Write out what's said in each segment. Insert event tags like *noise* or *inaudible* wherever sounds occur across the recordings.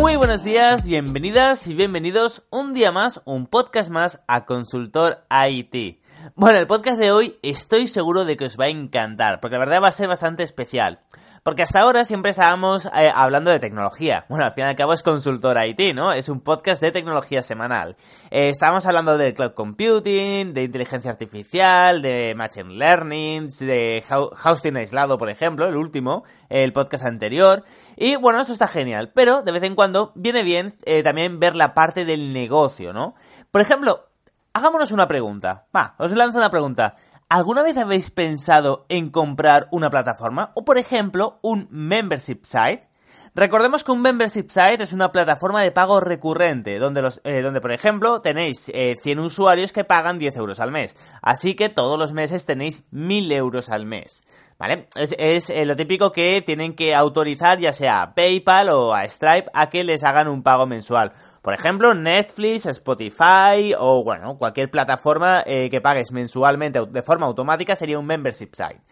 Muy buenos días, bienvenidas y bienvenidos un día más, un podcast más a Consultor IT. Bueno, el podcast de hoy estoy seguro de que os va a encantar, porque la verdad va a ser bastante especial. Porque hasta ahora siempre estábamos eh, hablando de tecnología. Bueno, al fin y al cabo es Consultor IT, ¿no? Es un podcast de tecnología semanal. Eh, estábamos hablando de cloud computing, de inteligencia artificial, de machine learning, de hosting aislado, por ejemplo, el último, el podcast anterior. Y bueno, eso está genial. Pero de vez en cuando viene bien eh, también ver la parte del negocio, ¿no? Por ejemplo, hagámonos una pregunta. Va, os lanzo una pregunta. ¿Alguna vez habéis pensado en comprar una plataforma? O por ejemplo, un membership site. Recordemos que un membership site es una plataforma de pago recurrente, donde, los, eh, donde por ejemplo tenéis 100 eh, usuarios que pagan 10 euros al mes. Así que todos los meses tenéis 1000 euros al mes. ¿Vale? Es, eh, lo típico que tienen que autorizar ya sea a PayPal o a Stripe a que les hagan un pago mensual. Por ejemplo, Netflix, Spotify o, bueno, cualquier plataforma eh, que pagues mensualmente de forma automática sería un membership site.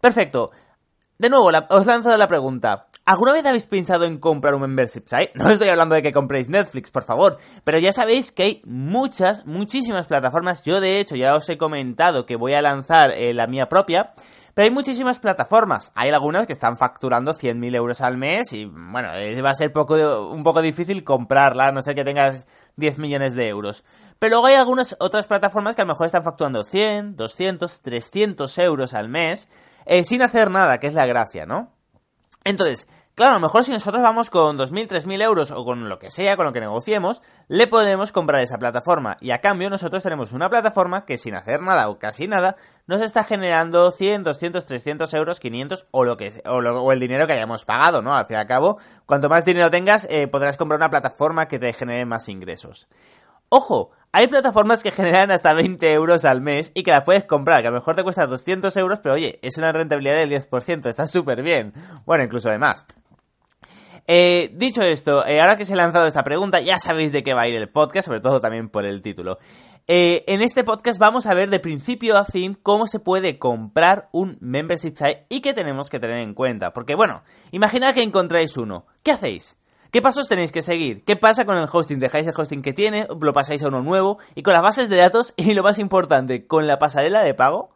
Perfecto. De nuevo, os lanzo la pregunta. ¿Alguna vez habéis pensado en comprar un membership site? *laughs* No estoy hablando de que compréis Netflix, por favor, pero ya sabéis que hay muchas, muchísimas plataformas. Yo, de hecho, ya os he comentado que voy a lanzar eh, la mía propia. Pero hay muchísimas plataformas. Hay algunas que están facturando 100.000 euros al mes y, bueno, va a ser un poco difícil comprarla, no ser que tengas 10 millones de euros. Pero luego hay algunas otras plataformas que a lo mejor están facturando 100, 200, 300 euros al mes eh, sin hacer nada, que es la gracia, ¿no? Entonces, Claro, a lo mejor si nosotros vamos con 2.000, 3.000 euros o con lo que sea, con lo que negociemos, le podemos comprar esa plataforma. Y a cambio nosotros tenemos una plataforma que sin hacer nada o casi nada, nos está generando 100, 200, 300 euros, 500 o, lo que, o, el dinero que hayamos pagado, ¿no? Al fin y al cabo, cuanto más dinero tengas, eh, podrás comprar una plataforma que te genere más ingresos. Ojo, hay plataformas que generan hasta 20 euros al mes y que las puedes comprar, que a lo mejor te cuesta 200 euros, pero oye, es una rentabilidad del 10%, está súper bien. Bueno, incluso de más. Eh, dicho esto, eh, ahora que se ha lanzado esta pregunta, ya sabéis de qué va a ir el podcast, sobre todo también por el título. Eh, en este podcast vamos a ver de principio a fin cómo se puede comprar un membership site y qué tenemos que tener en cuenta. Porque bueno, imaginad que encontráis uno. ¿Qué hacéis? ¿Qué pasos tenéis que seguir? ¿Qué pasa con el hosting? ¿Dejáis el hosting que tiene? ¿Lo pasáis a uno nuevo? Y con las bases de datos *laughs* y lo más importante, con la pasarela de pago.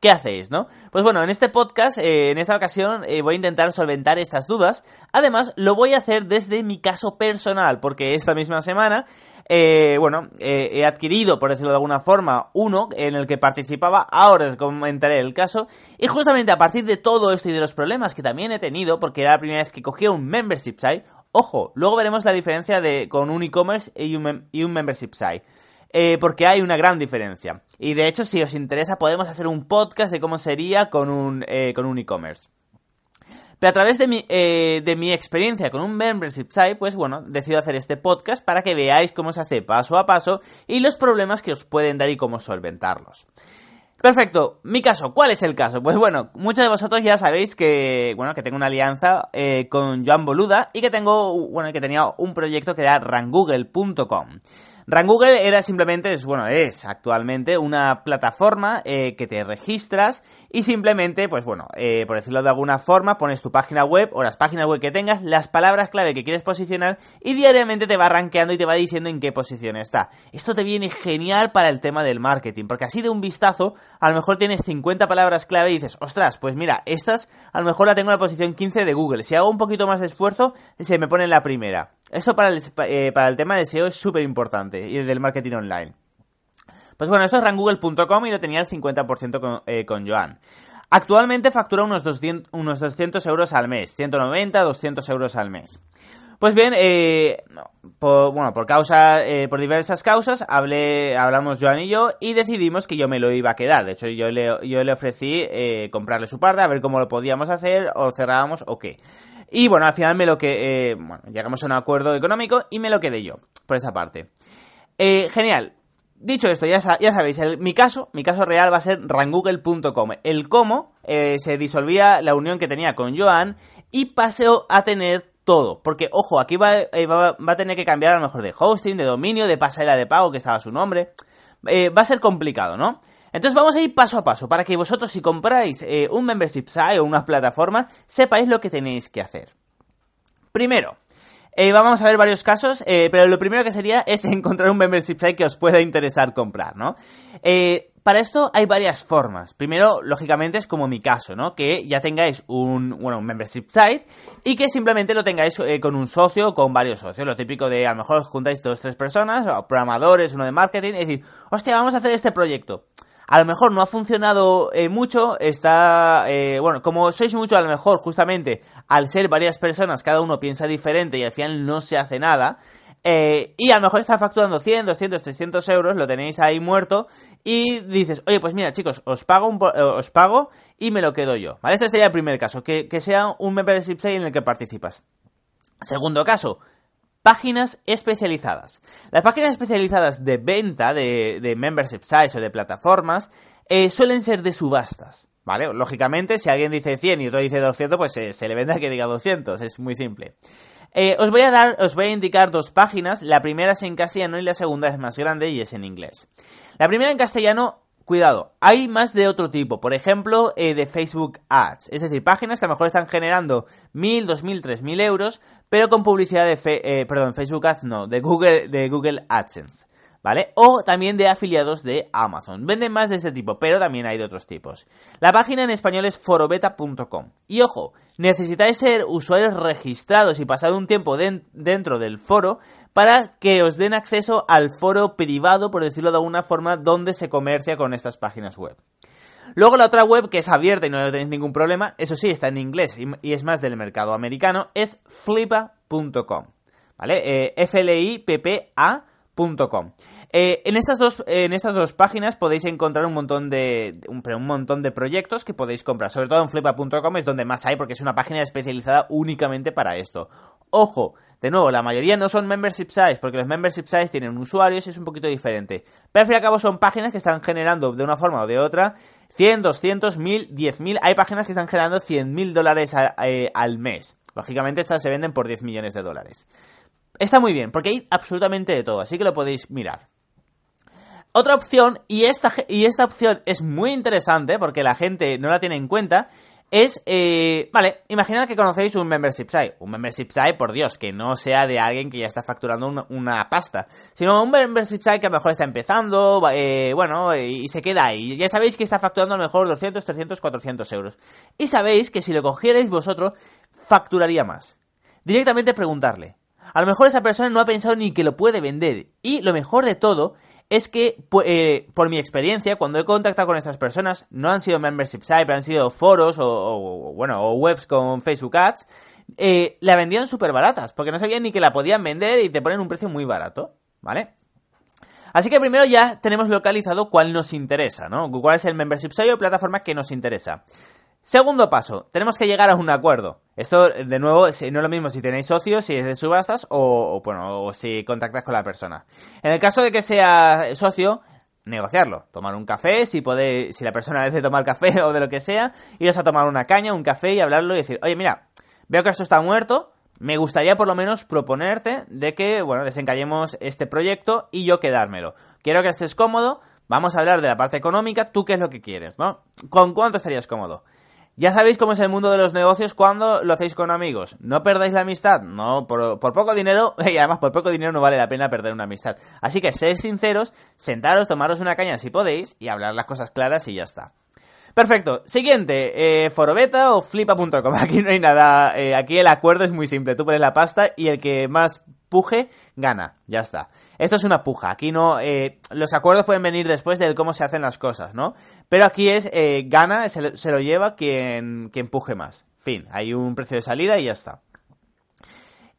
¿Qué hacéis, no? Pues bueno, en este podcast, eh, en esta ocasión, eh, voy a intentar solventar estas dudas. Además, lo voy a hacer desde mi caso personal, porque esta misma semana, eh, bueno, he adquirido, por decirlo de alguna forma, uno en el que participaba. Ahora os comentaré el caso. Y justamente a partir de todo esto y de los problemas que también he tenido, porque era la primera vez que cogía un membership site, ojo, luego veremos la diferencia de con un e-commerce y un, membership site. Eh, porque hay una gran diferencia. Y de hecho, si os interesa, podemos hacer un podcast de cómo sería con un eh, e-commerce. Pero a través de mi, eh, de mi experiencia con un membership site, pues bueno, decido hacer este podcast para que veáis cómo se hace paso a paso y los problemas que os pueden dar y cómo solventarlos. Perfecto, mi caso, ¿cuál es el caso? Pues bueno, muchos de vosotros ya sabéis que, bueno, que tengo una alianza con Joan Boluda y que tengo, bueno, que tenía un proyecto que era rangoogle.com. Rangoogle era simplemente, es, bueno, es actualmente una plataforma eh, que te registras y simplemente, pues bueno, eh, por decirlo de alguna forma, pones tu página web o las páginas web que tengas, las palabras clave que quieres posicionar y diariamente te va rankeando y te va diciendo en qué posición está. Esto te viene genial para el tema del marketing, porque así de un vistazo, a lo mejor tienes 50 palabras clave y dices, ostras, pues mira, estas a lo mejor la tengo en la posición 15 de Google. Si hago un poquito más de esfuerzo, se me pone en la primera. Esto para el, eh, para el tema de SEO es súper importante y del marketing online. Pues bueno, esto es rangoogle.com y lo tenía el 50% con, eh, con Joan. Actualmente factura unos 200, unos 200 euros al mes, 190, 200 euros al mes. Pues bien, eh, por, bueno, por causa, eh, por diversas causas, hablé, hablamos Joan y yo y decidimos que yo me lo iba a quedar. De hecho, yo le, yo le ofrecí eh, comprarle su parte, a ver cómo lo podíamos hacer, o cerrábamos o qué. Y bueno, al final me lo que, eh, bueno, llegamos a un acuerdo económico y me lo quedé yo, por esa parte. Eh, genial. Dicho esto, ya, ya sabéis, el- mi caso, mi caso real va a ser rangoogle.com. El cómo se disolvía la unión que tenía con Joan y paseo a tener todo. Porque, ojo, aquí va, eh, va, va a tener que cambiar a lo mejor de hosting, de dominio, de pasarela de pago, que estaba su nombre. Eh, va a ser complicado, ¿no? Entonces vamos a ir paso a paso para que vosotros si compráis eh, un membership site o una plataforma sepáis lo que tenéis que hacer. Primero, vamos a ver varios casos, pero lo primero que sería es *laughs* encontrar un membership site que os pueda interesar comprar, ¿no? Eh, para esto hay varias formas. Primero, lógicamente, es como mi caso, ¿no? Que ya tengáis un, bueno, un membership site y que simplemente lo tengáis eh, con un socio o con varios socios. Lo típico de, a lo mejor os juntáis dos, tres personas, o programadores, uno de marketing, y decir, hostia, vamos a hacer este proyecto. A lo mejor no ha funcionado eh, mucho, está, eh, bueno, como sois mucho, a lo mejor justamente al ser varias personas, cada uno piensa diferente y al final no se hace nada. Eh, y a lo mejor está facturando 100, 200, 300 euros, lo tenéis ahí muerto y dices, oye, pues mira chicos, os pago, un eh, os pago y me lo quedo yo. ¿Vale? Este sería el primer caso, que, que sea un membership site en el que participas. Segundo caso, páginas especializadas. Las páginas especializadas de venta de, de membership sites o de plataformas eh, suelen ser de subastas. ¿Vale? Lógicamente, si alguien dice 100 y otro dice 200, pues eh, se le vende a que diga 200. Es muy simple. Eh, os voy a dar, os voy a indicar dos páginas. La primera es en castellano y la segunda es más grande y es en inglés. La primera en castellano Cuidado, hay más de otro tipo, por ejemplo, eh, de Facebook Ads, es decir, páginas que a lo mejor están generando 1000, 2000, 3000 euros, pero con publicidad de, fe- eh, perdón, Facebook Ads no, de Google, de Google AdSense. ¿Vale? O también de afiliados de Amazon. Venden más de este tipo, pero también hay de otros tipos. La página en español es forobeta.com. Y ojo, necesitáis ser usuarios registrados y pasar un tiempo den- dentro del foro para que os den acceso al foro privado, por decirlo de alguna forma, donde se comercia con estas páginas web. Luego la otra web que es abierta y no tenéis ningún problema, eso sí, está en inglés y, es más del mercado americano, es flipa.com. ¿Vale? Eh, F-L-I-P-P-A.com. Eh, en, estas dos, en estas dos páginas podéis encontrar un montón de un, montón de proyectos que podéis comprar. Sobre todo en flipa.com es donde más hay porque es una página especializada únicamente para esto. Ojo, de nuevo, la mayoría no son membership sites porque los membership sites tienen usuarios y es un poquito diferente. Pero al fin y al cabo son páginas que están generando de una forma o de otra 100, 200, 1000, 10.000. Hay páginas que están generando 100.000 dólares eh, al mes. Lógicamente estas se venden por 10 millones de dólares. Está muy bien, porque hay absolutamente de todo, así que lo podéis mirar. Otra opción, y esta, y esta opción es muy interesante porque la gente no la tiene en cuenta, es, eh, vale, imaginad que conocéis un membership site. Un membership site, por Dios, que no sea de alguien que ya está facturando una, pasta, sino un membership site que a lo mejor está empezando, eh, bueno, eh, y se queda ahí. Ya sabéis que está facturando a lo mejor 200, 300, 400 euros. Y sabéis que si lo cogierais vosotros, facturaría más. Directamente preguntarle. A lo mejor esa persona no ha pensado ni que lo puede vender. Y lo mejor de todo es que, eh, por mi experiencia, cuando he contactado con estas personas, no han sido membership site, pero han sido foros o, o, bueno, o webs con Facebook Ads, eh, la vendían súper baratas, porque no sabían ni que la podían vender y te ponen un precio muy barato, ¿vale? Así que primero ya tenemos localizado cuál nos interesa, ¿no? Cuál es el membership site o plataforma que nos interesa. Segundo paso, tenemos que llegar a un acuerdo. Esto, de nuevo, no es lo mismo si tenéis socios, si es de subastas o, bueno, o si contactas con la persona. En el caso de que sea socio, negociarlo, tomar un café, si puede, si la persona *laughs* desea tomar café o de lo que sea, iros a tomar una caña, un café y hablarlo y decir, oye, mira, veo que esto está muerto, me gustaría por lo menos proponerte de que, bueno, desencallemos este proyecto y yo quedármelo. Quiero que estés cómodo, vamos a hablar de la parte económica, tú qué es lo que quieres, ¿no? ¿Con cuánto estarías cómodo? Ya sabéis cómo es el mundo de los negocios cuando lo hacéis con amigos. No perdáis la amistad. No, por, poco dinero, *laughs* y además por poco dinero no vale la pena perder una amistad. Así que sed sinceros, sentaros, tomaros una caña si podéis y hablar las cosas claras y ya está. Perfecto. Siguiente, eh, forobeta o flipa.com. *laughs* Aquí no hay nada, eh, aquí el acuerdo es muy simple. Tú pones la pasta y el que más puje, gana, ya está. Esto es una puja, aquí no, eh, los acuerdos pueden venir después de cómo se hacen las cosas, ¿no? Pero aquí es, eh, gana, se lo, lleva quien, quien puje más. Fin, hay un precio de salida y ya está.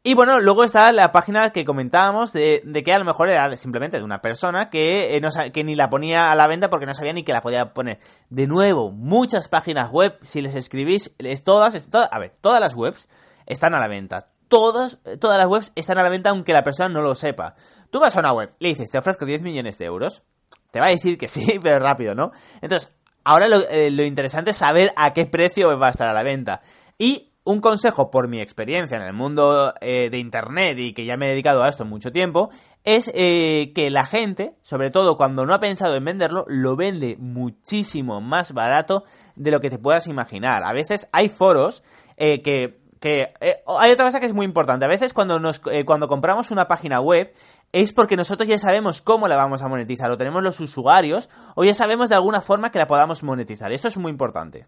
Y bueno, luego está la página que comentábamos de, que a lo mejor era simplemente de una persona que, eh, no, que ni la ponía a la venta porque no sabía ni que la podía poner. De nuevo, muchas páginas web, si les escribís, es todas, todas, a ver, todas las webs están a la venta. Todas, todas las webs están a la venta aunque la persona no lo sepa. Tú vas a una web, le dices, te ofrezco 10 millones de euros. Te va a decir que sí, *laughs* pero rápido, ¿no? Entonces, ahora lo, eh, lo interesante es saber a qué precio va a estar a la venta. Y un consejo por mi experiencia en el mundo eh, de Internet y que ya me he dedicado a esto mucho tiempo, es eh, que la gente, sobre todo cuando no ha pensado en venderlo, lo vende muchísimo más barato de lo que te puedas imaginar. A veces hay foros que... que hay otra cosa que es muy importante. A veces cuando, nos, cuando compramos una página web es porque nosotros ya sabemos cómo la vamos a monetizar, o tenemos los usuarios, o ya sabemos de alguna forma que la podamos monetizar. Eso es muy importante.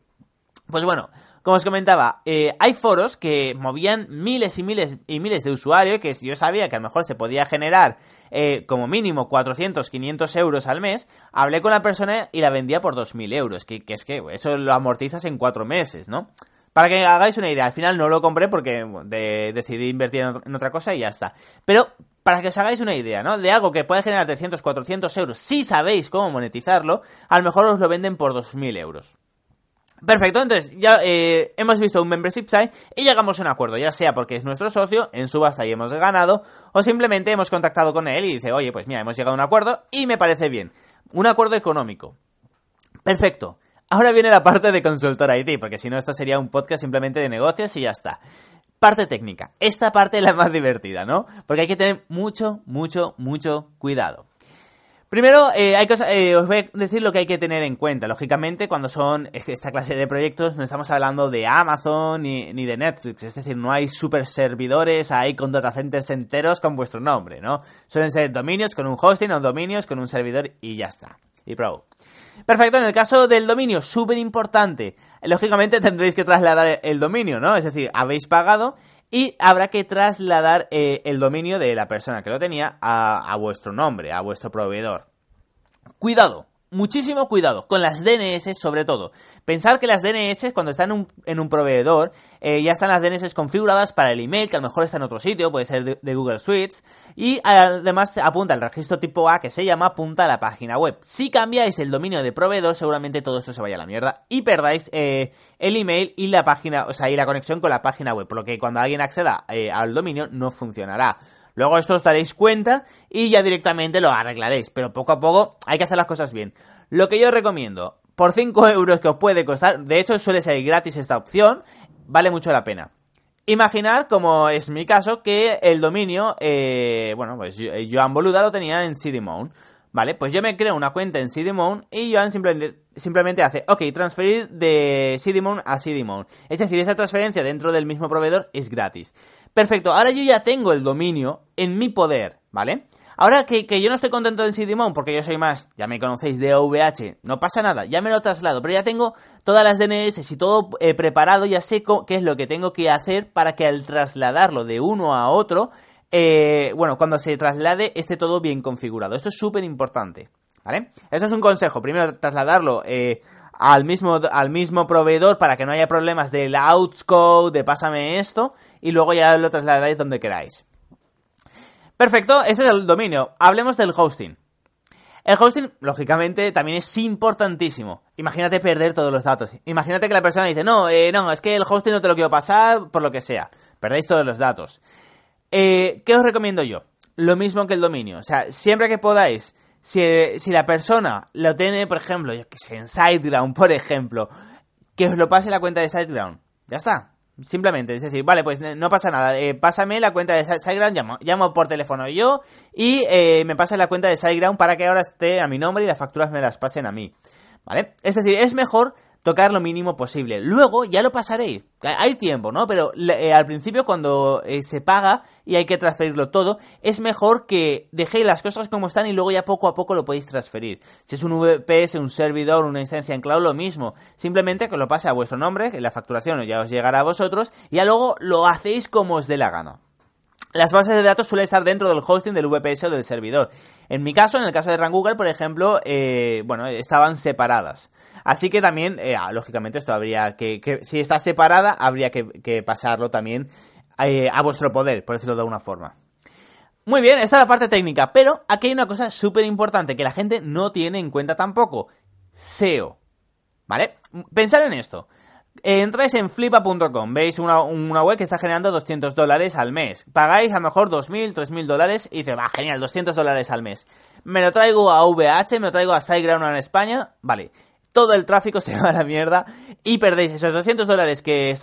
Pues bueno, como os comentaba, eh, hay foros que movían miles y miles y miles de usuarios, que yo sabía que a lo mejor se podía generar eh, como mínimo 400, 500 euros al mes, hablé con la persona y la vendía por 2.000 euros, que, que es que eso lo amortizas en cuatro meses, ¿no? Para que hagáis una idea, al final no lo compré porque decidí invertir en, otra cosa y ya está. Pero para que os hagáis una idea, ¿no? De algo que puede generar 300, 400 euros, si sabéis cómo monetizarlo, a lo mejor os lo venden por 2.000 euros. Perfecto, entonces ya eh, hemos visto un membership site y llegamos a un acuerdo, ya sea porque es nuestro socio, en subasta y hemos ganado, o simplemente hemos contactado con él y dice, oye, pues mira, hemos llegado a un acuerdo y me parece bien. Un acuerdo económico. Perfecto. Ahora viene la parte de consultor IT, porque si no, esto sería un podcast simplemente de negocios y ya está. Parte técnica. Esta parte es la más divertida, ¿no? Porque hay que tener mucho, mucho, mucho cuidado. Primero, eh, hay cosas, eh, os voy a decir lo que hay que tener en cuenta. Lógicamente, cuando son esta clase de proyectos, no estamos hablando de Amazon ni, ni de Netflix. Es decir, no hay super servidores ahí con data centers enteros con vuestro nombre, ¿no? Suelen ser dominios con un hosting o dominios con un servidor y ya está. Y pro. Perfecto, en el caso del dominio, súper importante. Lógicamente tendréis que trasladar el dominio, ¿no? Es decir, habéis pagado y habrá que trasladar eh, el dominio de la persona que lo tenía a, a vuestro nombre, a vuestro proveedor. Cuidado, muchísimo cuidado con las DNS sobre todo. Pensar que las DNS cuando están en un, proveedor eh, ya están las DNS configuradas para el email que a lo mejor está en otro sitio, puede ser de, Google Suites y además apunta el registro tipo A que se llama apunta a la página web. Si cambiáis el dominio de proveedor seguramente todo esto se vaya a la mierda y perdáis eh, el email y la página, o sea, y la conexión con la página web, por lo que cuando alguien acceda eh, al dominio no funcionará. Luego esto os daréis cuenta y ya directamente lo arreglaréis. Pero poco a poco hay que hacer las cosas bien. Lo que yo recomiendo, por 5 *laughs* euros que os puede costar, de hecho suele ser gratis esta opción, vale mucho la pena. Imaginar, como es mi caso, que el dominio, eh, bueno, pues Joan Boluda lo tenía en CDMount. Vale, pues yo me creo una cuenta en CDMount y Joan simplemente, simplemente hace, ok, transferir de CDMount a CDMount. Es decir, esa transferencia dentro del mismo proveedor es gratis. Perfecto, ahora yo ya tengo el dominio en mi poder, ¿vale? Ahora que, yo no estoy contento en CDMount porque yo soy más, ya me conocéis, de OVH, no pasa nada, ya me lo traslado, pero ya tengo todas las DNS y todo eh, preparado, ya sé qué es lo que tengo que hacer para que al trasladarlo de uno a otro, eh, bueno, cuando se traslade esté todo bien configurado. Esto es súper importante, ¿vale? Eso es un consejo. Primero, trasladarlo eh, al, mismo, al mismo proveedor para que no haya problemas del outscode, de pásame esto, y luego ya lo trasladáis donde queráis. Perfecto, este es el dominio. Hablemos del hosting. El hosting, lógicamente, también es importantísimo. Imagínate perder todos los datos. Imagínate que la persona dice, no, eh, no, es que el hosting no te lo quiero pasar por lo que sea. Perdéis todos los datos. Eh, ¿Qué os recomiendo yo? Lo mismo que el dominio. O sea, siempre que podáis, si, la persona lo tiene, por ejemplo, yo que sé, en SiteGround, por ejemplo, que os lo pase la cuenta de SiteGround. Ya está. Simplemente, es decir, vale, pues no pasa nada. Eh, pásame la cuenta de SiteGround, llamo, llamo por teléfono yo y eh, me pasa la cuenta de SiteGround para que ahora esté a mi nombre y las facturas me las pasen a mí. ¿Vale? Es decir, es mejor tocar lo mínimo posible. Luego ya lo pasaréis. Hay tiempo, ¿no? Pero eh, al principio cuando eh, se paga y hay que transferirlo todo, es mejor que dejéis las cosas como están y luego ya poco a poco lo podéis transferir. Si es un VPS, un servidor, una instancia en cloud, lo mismo. Simplemente que lo pase a vuestro nombre, que la facturación ya os llegará a vosotros, y ya luego lo hacéis como os dé la gana. Las bases de datos suelen estar dentro del hosting del VPS o del servidor. En mi caso, en el caso de Run Google, por ejemplo, eh, bueno, estaban separadas. Así que también, eh, ah, lógicamente, esto habría que, si está separada, habría que, pasarlo también eh, a vuestro poder, por decirlo de alguna forma. Muy bien, esta es la parte técnica, pero aquí hay una cosa súper importante que la gente no tiene en cuenta tampoco. SEO. ¿Vale? Pensar en esto. Entráis en flipa.com, veis una, web que está generando 200 dólares al mes. Pagáis a lo mejor 2.000, 3.000 dólares y dices, va, genial, 200 dólares al mes. Me lo traigo a VH, me lo traigo a SiteGround en España, vale. Todo el tráfico *laughs* se va a la mierda y perdéis esos 200 dólares que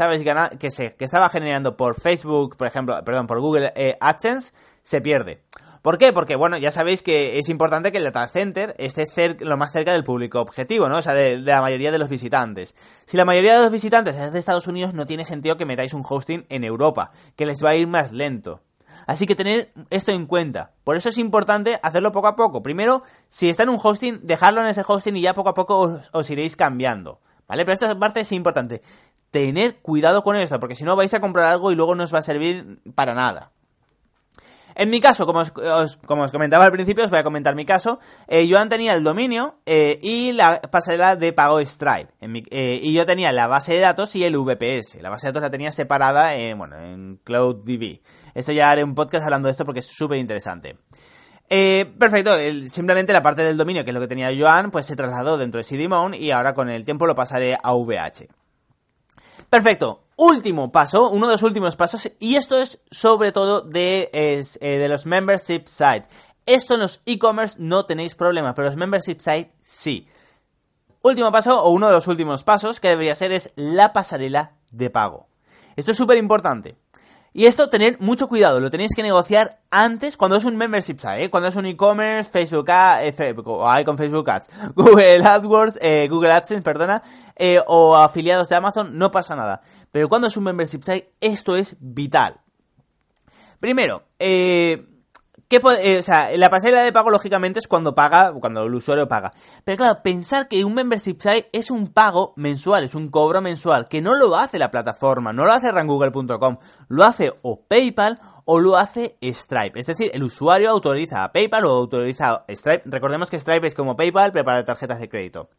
que, se, que estaba generando por Facebook, por ejemplo, perdón, por Google eh, AdSense, se pierde. ¿Por qué? Porque, bueno, ya sabéis que es importante que el data center esté lo más cerca del público objetivo, ¿no? O sea, de, la mayoría de los visitantes. Si la mayoría de los visitantes es de Estados Unidos, no tiene sentido que metáis un hosting en Europa, que les va a ir más lento. Así que tener esto en cuenta. Por eso es importante hacerlo poco a poco. Primero, si está en un hosting, dejarlo en ese hosting y ya poco a poco os, os iréis cambiando. ¿Vale? Pero esta parte es importante. Tener cuidado con esto, porque si no vais a comprar algo y luego no os va a servir para nada. En mi caso, como os, comentaba al principio, os voy a comentar mi caso. Eh, Joan tenía el dominio eh, y la pasarela de pago Stripe. Eh, y yo tenía la base de datos y el VPS. La base de datos la tenía separada en, bueno, en CloudDB. Esto ya haré un podcast hablando de esto porque es súper interesante. perfecto, simplemente la parte del dominio, que es lo que tenía Joan, pues se trasladó dentro de CDMON y ahora con el tiempo lo pasaré a VH. Perfecto. Último paso, uno de los últimos pasos, y esto es sobre todo de, eh, de los membership sites. Esto en los e-commerce no tenéis problema, pero los membership sites sí. Último paso, o uno de los últimos pasos que debería ser es la pasarela de pago. Esto es súper importante. Y esto, tener mucho cuidado, lo tenéis que negociar antes, cuando es un membership site, ¿eh? cuando es un e-commerce, Facebook Ads, eh, con Facebook Ads, *laughs* Google AdWords, eh, Google AdSense, perdona, eh, o afiliados de Amazon, no pasa nada. Pero cuando es un membership site, esto es vital. Primero, eh, eh, o sea, la pasarela de pago, lógicamente, es cuando paga, cuando el usuario paga. Pero claro, pensar que un membership site es un pago mensual, es un cobro mensual, que no lo hace la plataforma, no lo hace rangoogle.com, lo hace o PayPal o lo hace Stripe. Es decir, el usuario autoriza a PayPal o autoriza a Stripe. Recordemos que Stripe es como PayPal, pero para tarjetas de crédito.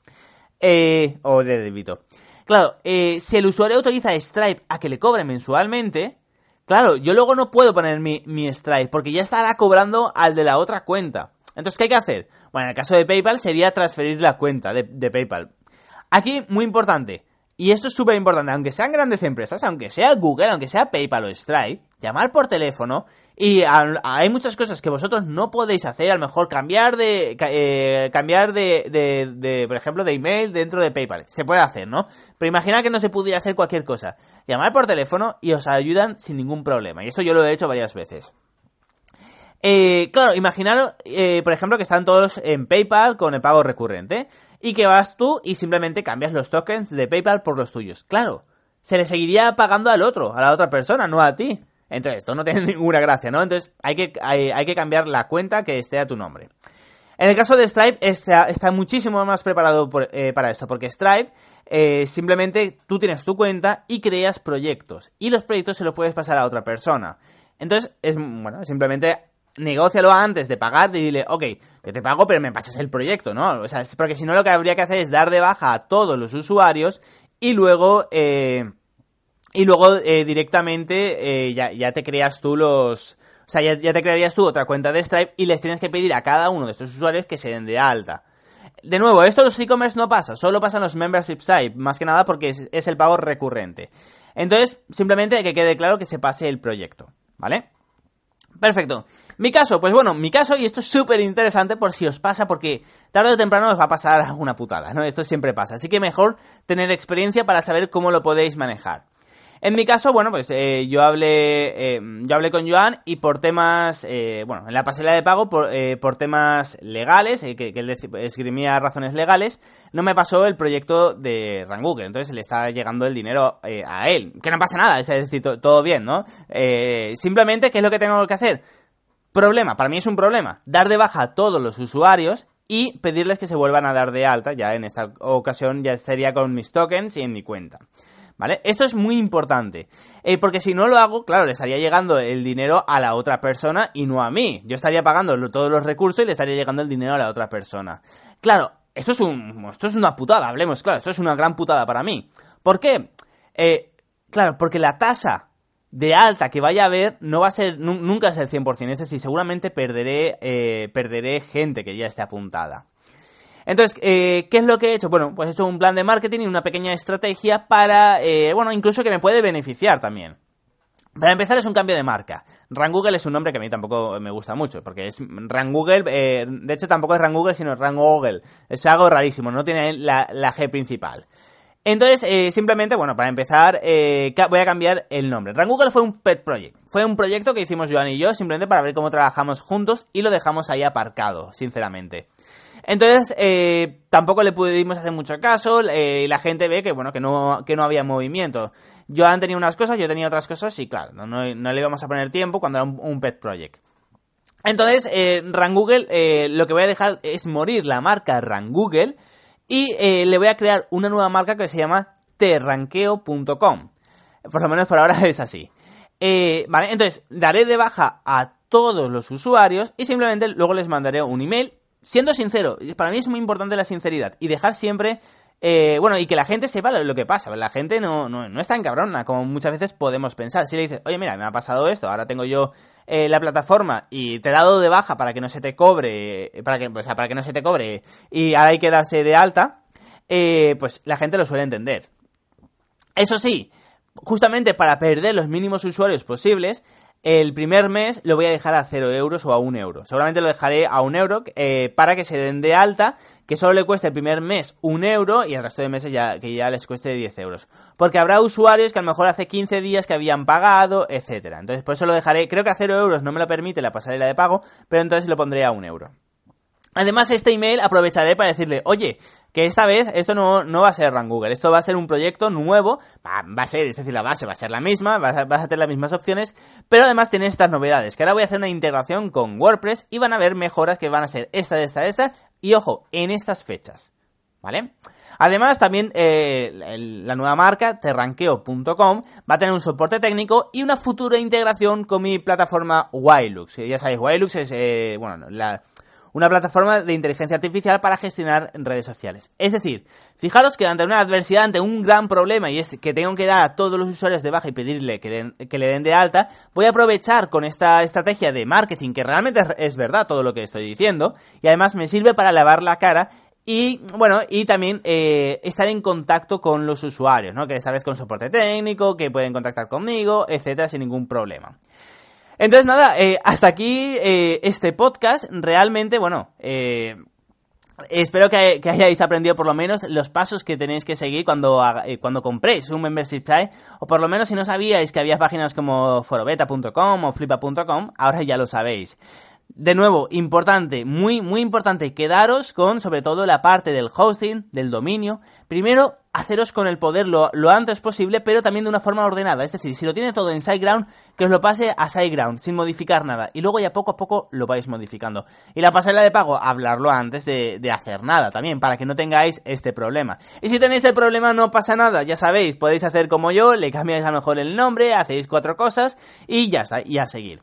Eh, o de débito. Claro, eh, si el usuario autoriza a Stripe a que le cobre mensualmente, Claro, yo luego no puedo poner mi, mi strike porque ya estará cobrando al de la otra cuenta. Entonces, ¿qué hay que hacer? Bueno, en el caso de PayPal sería transferir la cuenta de, de PayPal. Aquí, muy importante, y esto es súper importante, aunque sean grandes empresas, aunque sea Google, aunque sea PayPal o Stripe, llamar por teléfono y hay muchas cosas que vosotros no podéis hacer, a lo mejor cambiar de, eh, cambiar de, de, por ejemplo, de email dentro de PayPal. Se puede hacer, ¿no? Pero imagina que no se pudiera hacer cualquier cosa. Llamar por teléfono y os ayudan sin ningún problema. Y esto yo lo he hecho varias veces. Eh, claro, imaginaros, eh, por ejemplo, que están todos en PayPal con el pago recurrente y que vas tú y simplemente cambias los tokens de PayPal por los tuyos. Claro, se le seguiría pagando al otro, a la otra persona, no a ti. Entonces, esto no tiene *laughs* ninguna gracia, ¿no? Entonces, hay que, hay, que cambiar la cuenta que esté a tu nombre. En el caso de Stripe, está, está muchísimo más preparado eh, para esto, porque Stripe simplemente tú tienes tu cuenta y creas proyectos, y los proyectos se los puedes pasar a otra persona. Entonces, es, bueno, simplemente negócialo antes de pagar y dile, ok, que te pago, pero me pasas el proyecto, ¿no? O sea, porque si no lo que habría que hacer es dar de baja a todos los usuarios y luego, eh, y luego eh, directamente eh, ya, ya, te creas tú los... O sea, ya, te crearías tú otra cuenta de Stripe y les tienes que pedir a cada uno de estos usuarios que se den de alta. De nuevo, esto en los e-commerce no pasa, solo pasa en los membership site, más que nada porque es, el pago recurrente. Entonces, simplemente que quede claro que se pase el proyecto, ¿vale? Perfecto. Mi caso, pues bueno, mi caso, y esto es súper interesante por si os pasa, porque tarde o temprano os va a pasar *laughs* alguna putada, ¿no? Esto siempre pasa. Así que mejor tener experiencia para saber cómo lo podéis manejar. En mi caso, bueno, pues eh, yo hablé eh, yo hablé con Joan y por temas, eh, bueno, en la pasarela de pago, por, por temas legales, que, que, él esgrimía razones legales, no me pasó el proyecto de Google, entonces le está llegando el dinero a él. Que no pasa nada, es decir, todo bien, ¿no? simplemente, ¿qué es lo que tengo que hacer? Problema, para mí es un problema, dar de baja a todos los usuarios y pedirles que se vuelvan a dar de alta, ya en esta ocasión ya sería con mis tokens y en mi cuenta. ¿Vale? Esto es muy importante. Eh, porque si no lo hago, claro, le estaría llegando el dinero a la otra persona y no a mí. Yo estaría pagando todos los recursos y le estaría llegando el dinero a la otra persona. Claro, esto es, un, esto es una putada, hablemos, claro, esto es una gran putada para mí. ¿Por qué? Eh, claro, porque la tasa de alta que vaya a haber no va a ser, nunca es el 100%, es decir, seguramente perderé, eh, perderé gente que ya esté apuntada. Entonces, eh, ¿qué es lo que he hecho? Bueno, pues he hecho un plan de marketing y una pequeña estrategia para, eh, bueno, incluso que me puede beneficiar también. Para empezar es un cambio de marca. Google es un nombre que a mí tampoco me gusta mucho, porque es Google, eh, de hecho tampoco es Google, sino Google. Es algo rarísimo, no tiene la, la G principal. Entonces, eh, simplemente, bueno, para empezar, voy a cambiar el nombre. Google fue un pet project. Fue un proyecto que hicimos Joan y yo, simplemente para ver cómo trabajamos juntos y lo dejamos ahí aparcado, sinceramente. Entonces, eh, tampoco le pudimos hacer mucho caso, y la gente ve que, bueno, que no, que no había movimiento. Joan tenía unas cosas, yo tenía otras cosas, y claro, no, no, le íbamos a poner tiempo cuando era un, pet project. Entonces, eh, Google, eh, lo que voy a dejar es morir la marca Google y eh, le voy a crear una nueva marca que se llama terranqueo.com. Por lo menos por ahora *laughs* es así. vale, entonces daré de baja a todos los usuarios y simplemente luego les mandaré un email siendo sincero, para mí es muy importante la sinceridad y dejar siempre, eh, bueno, y que la gente sepa lo, que pasa. La gente no, no, no, es tan cabrona como muchas veces podemos pensar. Si le dices, oye, mira, me ha pasado esto, ahora tengo yo eh, la plataforma y te he dado de baja para que no se te cobre, para que, o sea, para que no se te cobre y ahora hay que darse de alta, eh, pues la gente lo suele entender. Eso sí, justamente para perder los mínimos usuarios posibles, el primer mes lo voy a dejar a 0 euros o a 1 euro. Seguramente lo dejaré a 1 euro eh, para que se den de alta, que solo le cueste el primer mes 1 euro y el resto de meses ya, que ya les cueste 10 euros. Porque habrá usuarios que a lo mejor hace 15 días que habían pagado, etcétera. Entonces por eso lo dejaré, creo que a 0 euros no me lo permite la pasarela de pago, pero entonces lo pondré a 1 euro. Además, este email aprovecharé para decirle, oye, que esta vez esto no, no va a ser Run Google, esto va a ser un proyecto nuevo, va, a ser, es decir, la base va a ser la misma, vas a, vas a, tener las mismas opciones, pero además tiene estas novedades, que ahora voy a hacer una integración con WordPress y van a haber mejoras que van a ser esta, esta, esta, y ojo, en estas fechas, ¿vale? Además, también eh, la nueva marca, terranqueo.com, va a tener un soporte técnico y una futura integración con mi plataforma Wilux. Ya sabéis, Wilux es, eh, bueno, la una plataforma de inteligencia artificial para gestionar redes sociales. Es decir, fijaros que ante una adversidad, ante un gran problema, y es que tengo que dar a todos los usuarios de baja y pedirle que, le den de alta, voy a aprovechar con esta estrategia de marketing, que realmente es verdad todo lo que estoy diciendo, y además me sirve para lavar la cara y bueno, y también eh, estar en contacto con los usuarios, ¿no? Que esta vez con soporte técnico, que pueden contactar conmigo, etcétera, sin ningún problema. Entonces, nada, eh, hasta aquí eh, este podcast. Realmente, bueno, eh, espero que, hayáis aprendido por lo menos los pasos que tenéis que seguir cuando, cuando compréis un membership site. O por lo menos si no sabíais que había páginas como forobeta.com o flipa.com, ahora ya lo sabéis. De nuevo, importante, muy, muy importante, quedaros con sobre todo la parte del hosting, del dominio. Primero, haceros con el poder lo, antes posible, pero también de una forma ordenada. Es decir, si lo tiene todo en SiteGround, que os lo pase a SiteGround, sin modificar nada. Y luego ya poco a poco lo vais modificando. Y la pasarela de pago, hablarlo antes de, de hacer nada también, para que no tengáis este problema. Y si tenéis el problema, no pasa nada, ya sabéis, podéis hacer como yo, le cambiáis a mejor el nombre, hacéis cuatro cosas y ya está, y a seguir.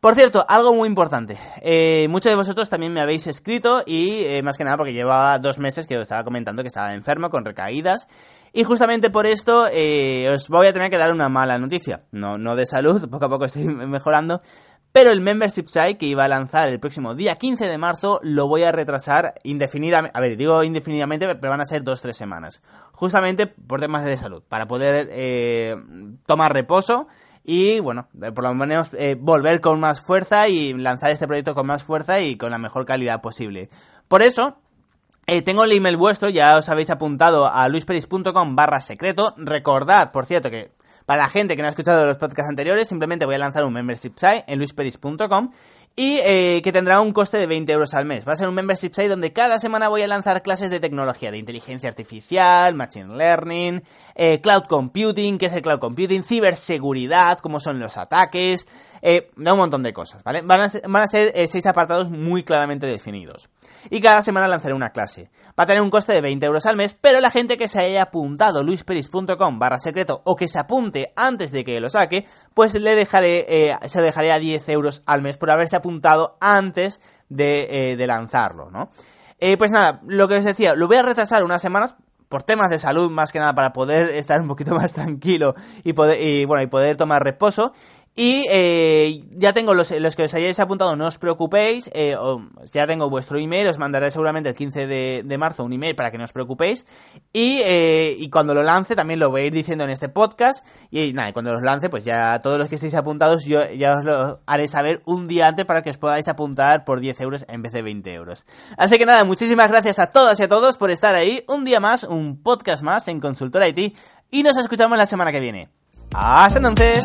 Por cierto, algo muy importante. Eh, muchos de vosotros también me habéis escrito y eh, más que nada porque llevaba dos meses que os estaba comentando que estaba enfermo con recaídas. Y justamente por esto eh, os voy a tener que dar una mala noticia. No, no de salud, *laughs* poco a poco estoy mejorando. Pero el membership site que iba a lanzar el próximo día 15 de marzo lo voy a retrasar indefinidamente. A ver, digo indefinidamente, pero van a ser dos tres semanas. Justamente por temas de salud. Para poder tomar reposo y bueno, por lo menos eh, volver con más fuerza y lanzar este proyecto con más fuerza y con la mejor calidad posible. Por eso, eh, tengo el email vuestro, ya os habéis apuntado a luisperis.com barra secreto. Recordad, por cierto, que Para la gente que no ha escuchado los podcasts anteriores, simplemente voy a lanzar un membership site en luisperis.com y eh, que tendrá un coste de 20 euros al mes. Va a ser un membership site donde cada semana voy a lanzar clases de tecnología, de inteligencia artificial, machine learning, eh, cloud computing, qué es el cloud computing, ciberseguridad, cómo son los ataques, eh, un montón de cosas, ¿vale? Van a ser, van eh, seis apartados muy claramente definidos. Y cada semana lanzaré una clase. Va a tener un coste de 20 euros al mes, pero la gente que se haya apuntado luisperis.com barra secreto o que se apunte antes de que lo saque, pues le dejaré, eh, se dejaré a 10 euros al mes por haberse apuntado antes de, de lanzarlo, ¿no? pues nada, lo que os decía, lo voy a retrasar unas semanas por temas de salud más que nada para poder estar un poquito *laughs* más tranquilo y poder y bueno y poder tomar reposo y eh, ya tengo los, los, que os hayáis apuntado, no os preocupéis, eh, ya tengo vuestro email, os mandaré seguramente el 15 de, de marzo un email para que no os preocupéis. Y, eh, y, cuando lo lance también lo voy a ir diciendo en este podcast. Y nada, cuando los lance, pues ya todos los que estéis apuntados, yo ya os lo haré saber un día antes para que os podáis apuntar por 10 euros en vez de 20 euros. Así que nada, muchísimas gracias a todas y a todos por estar ahí. Un día más, un podcast más en Consultora IT. Y nos escuchamos la semana que viene. Hasta entonces.